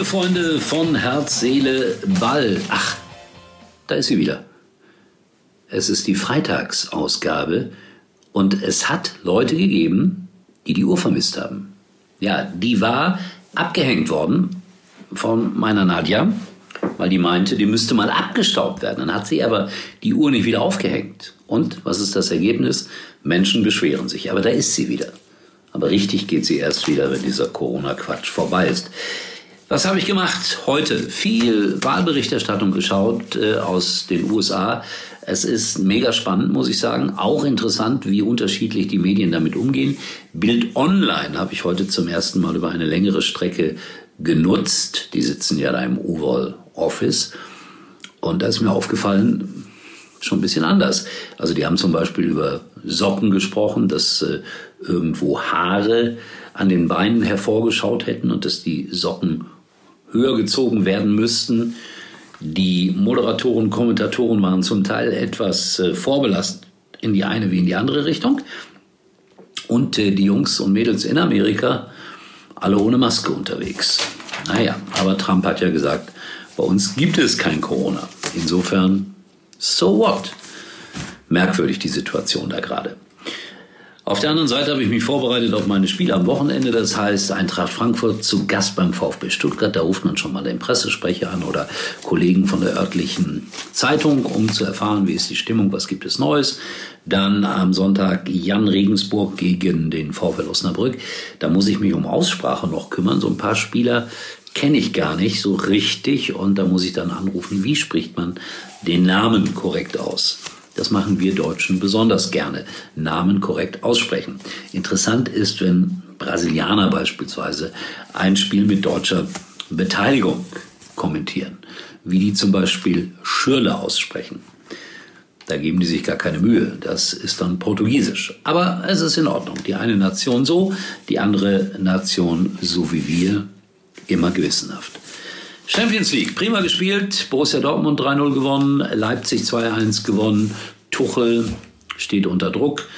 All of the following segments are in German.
liebe Freunde von Herz, Seele, Ball. Ach, da ist sie wieder. Es ist die Freitagsausgabe und es hat Leute gegeben, die die Uhr vermisst haben. Ja, die war abgehängt worden von meiner Nadja, weil die meinte, die müsste mal abgestaubt werden. Dann hat sie aber die Uhr nicht wieder aufgehängt. Und was ist das Ergebnis? Menschen beschweren sich. Aber da ist sie wieder. Aber richtig geht sie erst wieder, wenn dieser Corona-Quatsch vorbei ist. Was habe ich gemacht heute? Viel Wahlberichterstattung geschaut äh, aus den USA. Es ist mega spannend, muss ich sagen. Auch interessant, wie unterschiedlich die Medien damit umgehen. Bild Online habe ich heute zum ersten Mal über eine längere Strecke genutzt. Die sitzen ja da im Oval Office. Und da ist mir aufgefallen, schon ein bisschen anders. Also die haben zum Beispiel über Socken gesprochen, dass äh, irgendwo Haare an den Beinen hervorgeschaut hätten und dass die Socken höher gezogen werden müssten. Die Moderatoren, Kommentatoren waren zum Teil etwas äh, vorbelastet in die eine wie in die andere Richtung. Und äh, die Jungs und Mädels in Amerika alle ohne Maske unterwegs. Naja, aber Trump hat ja gesagt, bei uns gibt es kein Corona. Insofern, so what? Merkwürdig die Situation da gerade. Auf der anderen Seite habe ich mich vorbereitet auf meine Spiele am Wochenende. Das heißt, Eintracht Frankfurt zu Gast beim VfB Stuttgart. Da ruft man schon mal den Pressesprecher an oder Kollegen von der örtlichen Zeitung, um zu erfahren, wie ist die Stimmung, was gibt es Neues. Dann am Sonntag Jan Regensburg gegen den VfL Osnabrück. Da muss ich mich um Aussprache noch kümmern. So ein paar Spieler kenne ich gar nicht so richtig und da muss ich dann anrufen, wie spricht man den Namen korrekt aus. Das machen wir Deutschen besonders gerne. Namen korrekt aussprechen. Interessant ist, wenn Brasilianer beispielsweise ein Spiel mit deutscher Beteiligung kommentieren, wie die zum Beispiel Schürle aussprechen. Da geben die sich gar keine Mühe. Das ist dann Portugiesisch. Aber es ist in Ordnung. Die eine Nation so, die andere Nation so wie wir, immer gewissenhaft. Champions League, prima gespielt. Borussia Dortmund 3-0 gewonnen, Leipzig 2-1 gewonnen. Tuchel steht unter Druck.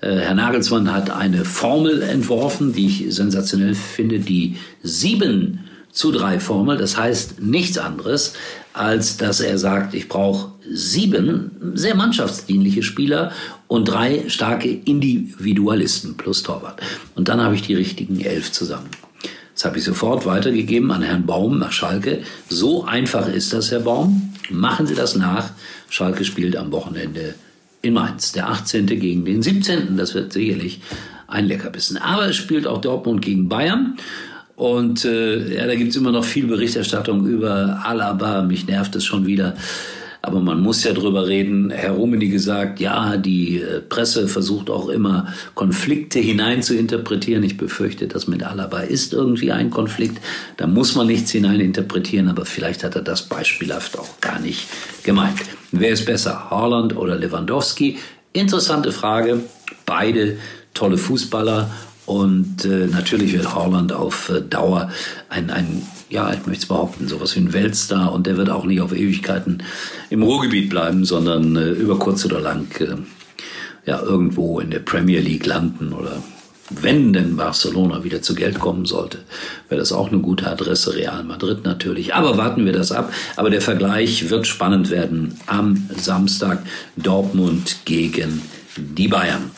Äh, Herr Nagelsmann hat eine Formel entworfen, die ich sensationell finde, die 7 zu 3 Formel. Das heißt nichts anderes, als dass er sagt, ich brauche sieben sehr mannschaftsdienliche Spieler und drei starke Individualisten plus Torwart. Und dann habe ich die richtigen elf zusammen. Das habe ich sofort weitergegeben an Herrn Baum nach Schalke. So einfach ist das, Herr Baum. Machen Sie das nach. Schalke spielt am Wochenende in Mainz. Der 18. gegen den 17. Das wird sicherlich ein Leckerbissen. Aber es spielt auch Dortmund gegen Bayern. Und äh, ja, da gibt es immer noch viel Berichterstattung über Alaba. Mich nervt es schon wieder. Aber man muss ja drüber reden. Herr Rumini gesagt, ja, die äh, Presse versucht auch immer Konflikte hinein zu interpretieren. Ich befürchte, das mit Alaba ist irgendwie ein Konflikt. Da muss man nichts hineininterpretieren, aber vielleicht hat er das beispielhaft auch gar nicht gemeint. Wer ist besser, Haaland oder Lewandowski? Interessante Frage. Beide tolle Fußballer und äh, natürlich wird Haaland auf äh, Dauer ein, ein ja, ich möchte es behaupten, sowas wie ein Weltstar und der wird auch nicht auf Ewigkeiten im Ruhrgebiet bleiben, sondern äh, über kurz oder lang äh, ja irgendwo in der Premier League landen oder wenn denn Barcelona wieder zu Geld kommen sollte, wäre das auch eine gute Adresse, Real Madrid natürlich. Aber warten wir das ab. Aber der Vergleich wird spannend werden am Samstag Dortmund gegen die Bayern.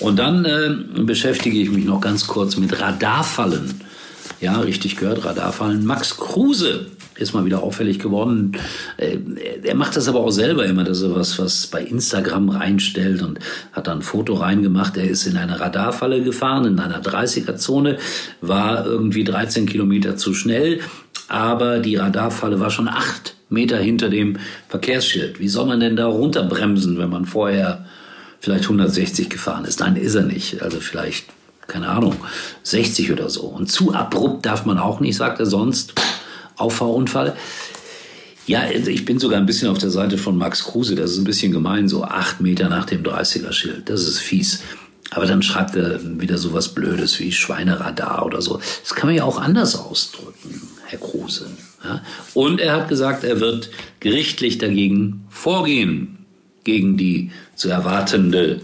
Und dann äh, beschäftige ich mich noch ganz kurz mit Radarfallen ja, richtig gehört, Radarfallen. Max Kruse ist mal wieder auffällig geworden. Äh, er macht das aber auch selber immer, dass er was, was bei Instagram reinstellt und hat dann ein Foto reingemacht. Er ist in eine Radarfalle gefahren, in einer 30er-Zone, war irgendwie 13 Kilometer zu schnell, aber die Radarfalle war schon acht Meter hinter dem Verkehrsschild. Wie soll man denn da runterbremsen, wenn man vorher vielleicht 160 gefahren ist? Nein, ist er nicht. Also vielleicht keine Ahnung, 60 oder so. Und zu abrupt darf man auch nicht, sagt er sonst. Auffahrunfall. Ja, also ich bin sogar ein bisschen auf der Seite von Max Kruse. Das ist ein bisschen gemein, so acht Meter nach dem 30er-Schild. Das ist fies. Aber dann schreibt er wieder so was Blödes wie Schweineradar oder so. Das kann man ja auch anders ausdrücken, Herr Kruse. Ja? Und er hat gesagt, er wird gerichtlich dagegen vorgehen, gegen die zu erwartende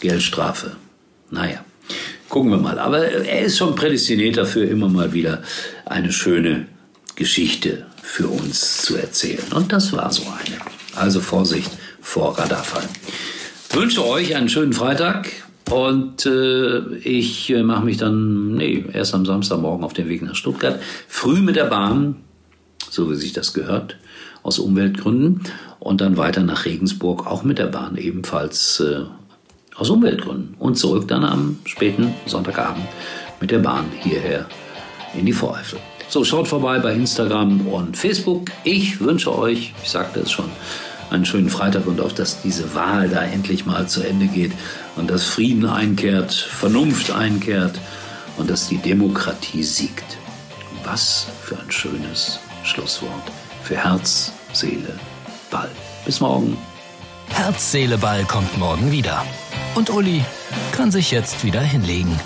Geldstrafe. Naja. Gucken wir mal. Aber er ist schon prädestiniert dafür, immer mal wieder eine schöne Geschichte für uns zu erzählen. Und das war so eine. Also Vorsicht vor Radarfall. Ich wünsche euch einen schönen Freitag und äh, ich äh, mache mich dann, nee, erst am Samstagmorgen auf den Weg nach Stuttgart, früh mit der Bahn, so wie sich das gehört, aus Umweltgründen, und dann weiter nach Regensburg, auch mit der Bahn, ebenfalls äh, aus Umweltgründen. Und zurück dann am späten Sonntagabend mit der Bahn hierher in die Voreifel. So, schaut vorbei bei Instagram und Facebook. Ich wünsche euch, ich sagte es schon, einen schönen Freitag und auch, dass diese Wahl da endlich mal zu Ende geht und dass Frieden einkehrt, Vernunft einkehrt und dass die Demokratie siegt. Was für ein schönes Schlusswort für Herz, Seele, Ball. Bis morgen. Herz, Seele, Ball kommt morgen wieder. Und Uli kann sich jetzt wieder hinlegen.